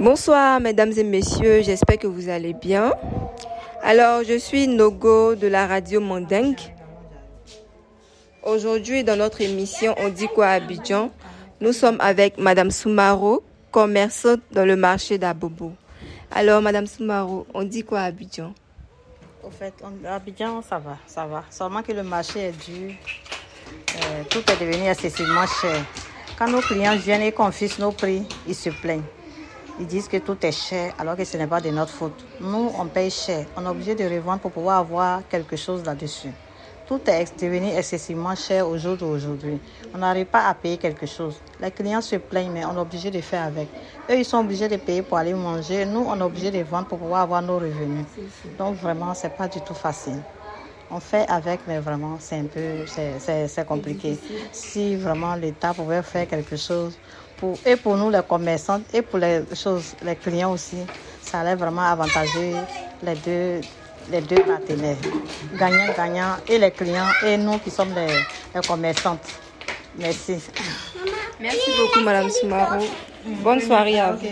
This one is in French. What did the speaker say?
Bonsoir mesdames et messieurs, j'espère que vous allez bien. Alors je suis Nogo de la radio Mandeng. Aujourd'hui dans notre émission On dit quoi à Abidjan? Nous sommes avec Madame Soumaro, commerçante dans le marché d'Abobo. Alors Madame Soumaro, on dit quoi à Abidjan? Au fait, à Abidjan ça va, ça va. Seulement que le marché est dur. Euh, tout est devenu excessivement cher. Quand nos clients viennent et confisquent nos prix, ils se plaignent. Ils disent que tout est cher alors que ce n'est pas de notre faute. Nous, on paye cher. On est obligé de revendre pour pouvoir avoir quelque chose là-dessus. Tout est devenu excessivement cher au jour d'aujourd'hui. On n'arrive pas à payer quelque chose. Les clients se plaignent, mais on est obligé de faire avec. Eux, ils sont obligés de payer pour aller manger. Nous, on est obligé de vendre pour pouvoir avoir nos revenus. Donc, vraiment, ce n'est pas du tout facile on fait avec, mais vraiment, c'est un peu, c'est compliqué. Si vraiment l'État pouvait faire quelque chose, pour, et pour nous les commerçants, et pour les choses, les clients aussi, ça allait vraiment avantager les deux, les deux partenaires. Gagnant-gagnant, et les clients, et nous qui sommes les, les commerçantes. Merci. Merci beaucoup, Madame Soumaro. Bonne soirée à vous.